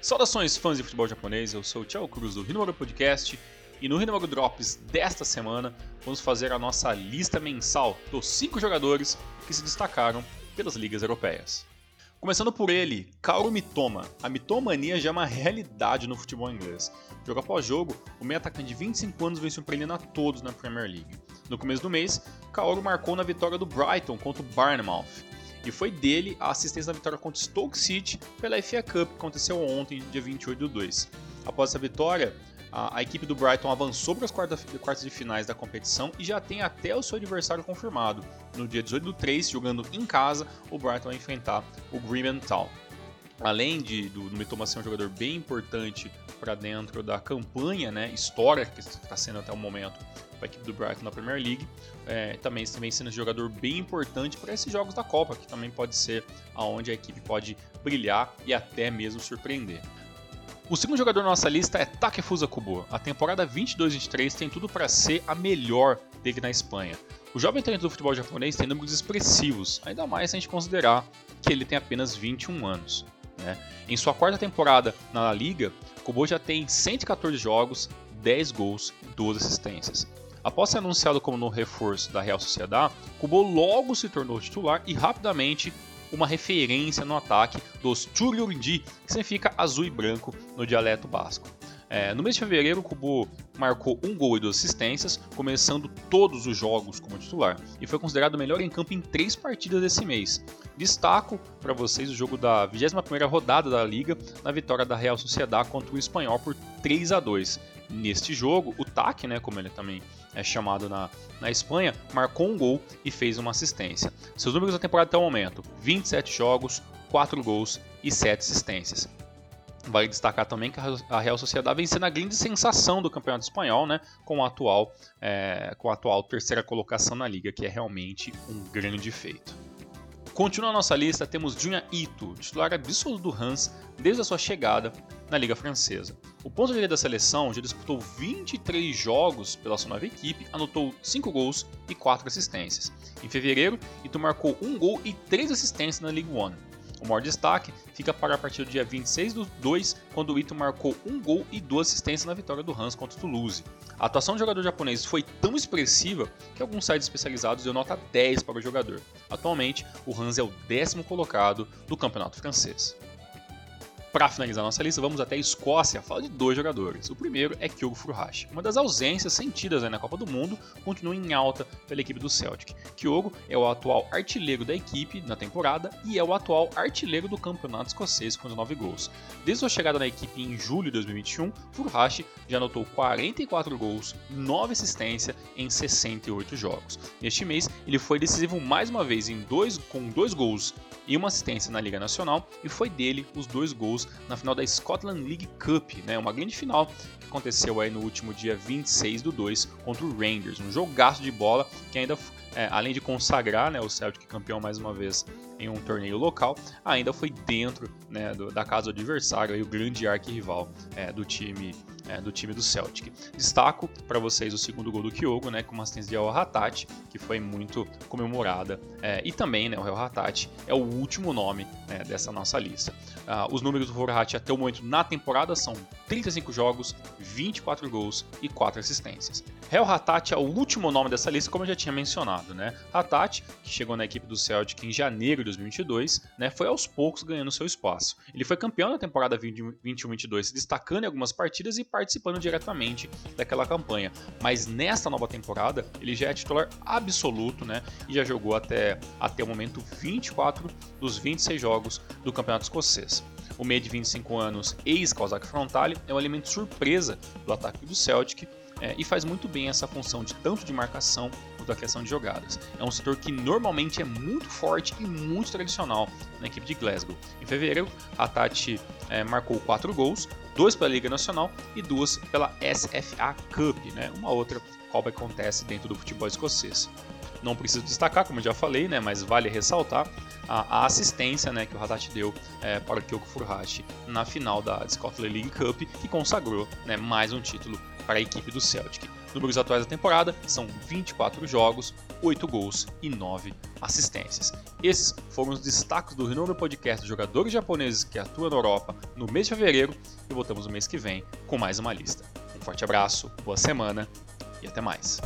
Saudações fãs de futebol japonês, eu sou o Thiago Cruz do Rinomaru Podcast e no Rinomaru Drops desta semana vamos fazer a nossa lista mensal dos 5 jogadores que se destacaram pelas ligas europeias. Começando por ele, Kaoru Mitoma. A mitomania já é uma realidade no futebol inglês. Jogo após jogo, o meio atacante de 25 anos vem surpreendendo a todos na Premier League. No começo do mês, Kaoru marcou na vitória do Brighton contra o Barnemouth. E foi dele a assistência na vitória contra Stoke City pela FA Cup, que aconteceu ontem, dia 28 do 2. Após essa vitória, a, equipe do Brighton avançou para as quartas, de finais da competição e já tem até o seu adversário confirmado. No dia 18 do 3, jogando em casa, o Brighton vai enfrentar o Greenman. Além de, do, do Mitoma ser um jogador bem importante para dentro da campanha né, histórica que está sendo até o momento para a equipe do Brighton na Premier League, é, também, também sendo um jogador bem importante para esses jogos da Copa, que também pode ser aonde a equipe pode brilhar e até mesmo surpreender. O segundo jogador da nossa lista é Takefusa Kubo. A temporada 22-23 tem tudo para ser a melhor dele na Espanha. O jovem talento do futebol japonês tem números expressivos, ainda mais se a gente considerar que ele tem apenas 21 anos. Né? Em sua quarta temporada na La Liga, Kubo já tem 114 jogos, 10 gols e 12 assistências. Após ser anunciado como novo reforço da Real Sociedad, Kubo logo se tornou titular e rapidamente uma referência no ataque dos Churyurindi, que significa azul e branco no dialeto basco. É, no mês de fevereiro, o Kubo marcou um gol e duas assistências, começando todos os jogos como titular, e foi considerado o melhor em campo em três partidas desse mês. Destaco para vocês o jogo da 21ª rodada da Liga, na vitória da Real Sociedad contra o Espanhol por 3 a 2 Neste jogo, o TAC, né, como ele também é chamado na, na Espanha, marcou um gol e fez uma assistência. Seus números da temporada até o momento: 27 jogos, 4 gols e 7 assistências. Vale destacar também que a Real Sociedade vem sendo a grande sensação do Campeonato Espanhol, né, com, a atual, é, com a atual terceira colocação na Liga, que é realmente um grande feito. Continuando a nossa lista, temos Junya Ito, titular absoluto do Hans desde a sua chegada na Liga Francesa. O ponto de da seleção já disputou 23 jogos pela sua nova equipe, anotou 5 gols e 4 assistências. Em fevereiro, Ito marcou 1 gol e 3 assistências na League One. O maior destaque fica para a partir do dia 26 do 2, quando o Ito marcou um gol e duas assistências na vitória do Hans contra o Toulouse. A atuação do jogador japonês foi tão expressiva que alguns sites especializados deu nota 10 para o jogador. Atualmente, o Hans é o décimo colocado do campeonato francês. Para finalizar nossa lista, vamos até a Escócia falar de dois jogadores. O primeiro é Kyogo Furuhashi. Uma das ausências sentidas na Copa do Mundo continua em alta pela equipe do Celtic. Kyogo é o atual artilheiro da equipe na temporada e é o atual artilheiro do campeonato escocês com 19 gols. Desde sua chegada na equipe em julho de 2021, Furuhashi já anotou 44 gols, 9 assistências em 68 jogos. Neste mês, ele foi decisivo mais uma vez em dois, com dois gols e uma assistência na Liga Nacional, e foi dele os dois gols na final da Scotland League Cup, né, uma grande final que aconteceu aí no último dia 26 do 2 contra o Rangers, um jogaço de bola que ainda, é, além de consagrar né, o Celtic campeão mais uma vez em um torneio local, ainda foi dentro né, do, da casa do adversário, aí, o grande arquirrival é, do time é, do time do Celtic. Destaco para vocês o segundo gol do Kyogo, né, com uma assistência de El Hatat, que foi muito comemorada. É, e também né, o El Hatat é o último nome né, dessa nossa lista. Uh, os números do Vorhat até o momento na temporada são 35 jogos, 24 gols e 4 assistências. El Hatat é o último nome dessa lista, como eu já tinha mencionado. Né? Hatat, que chegou na equipe do Celtic em janeiro de 2022, né, foi aos poucos ganhando seu espaço. Ele foi campeão na temporada 21-22, se destacando em algumas partidas e participando diretamente daquela campanha. Mas nesta nova temporada, ele já é titular absoluto, né? E já jogou até, até o momento 24 dos 26 jogos do Campeonato Escocês. O meio de 25 anos, ex-Kawasaki Frontale, é um elemento surpresa do ataque do Celtic é, e faz muito bem essa função de tanto de marcação quanto da criação de jogadas. É um setor que normalmente é muito forte e muito tradicional na equipe de Glasgow. Em fevereiro, a Tati é, marcou 4 gols, dois pela Liga Nacional e duas pela SFA Cup, né? uma outra Copa que acontece dentro do futebol escocês. Não preciso destacar, como já falei, né, mas vale ressaltar a, a assistência né, que o Haddad deu é, para o Kyoko Furuhashi na final da Scotland League Cup, que consagrou né, mais um título para a equipe do Celtic. Números atuais da temporada são 24 jogos, 8 gols e 9 assistências. Esses foram os destaques do Renome Podcast Jogadores Japoneses que atuam na Europa no mês de fevereiro e voltamos no mês que vem com mais uma lista. Um forte abraço, boa semana e até mais.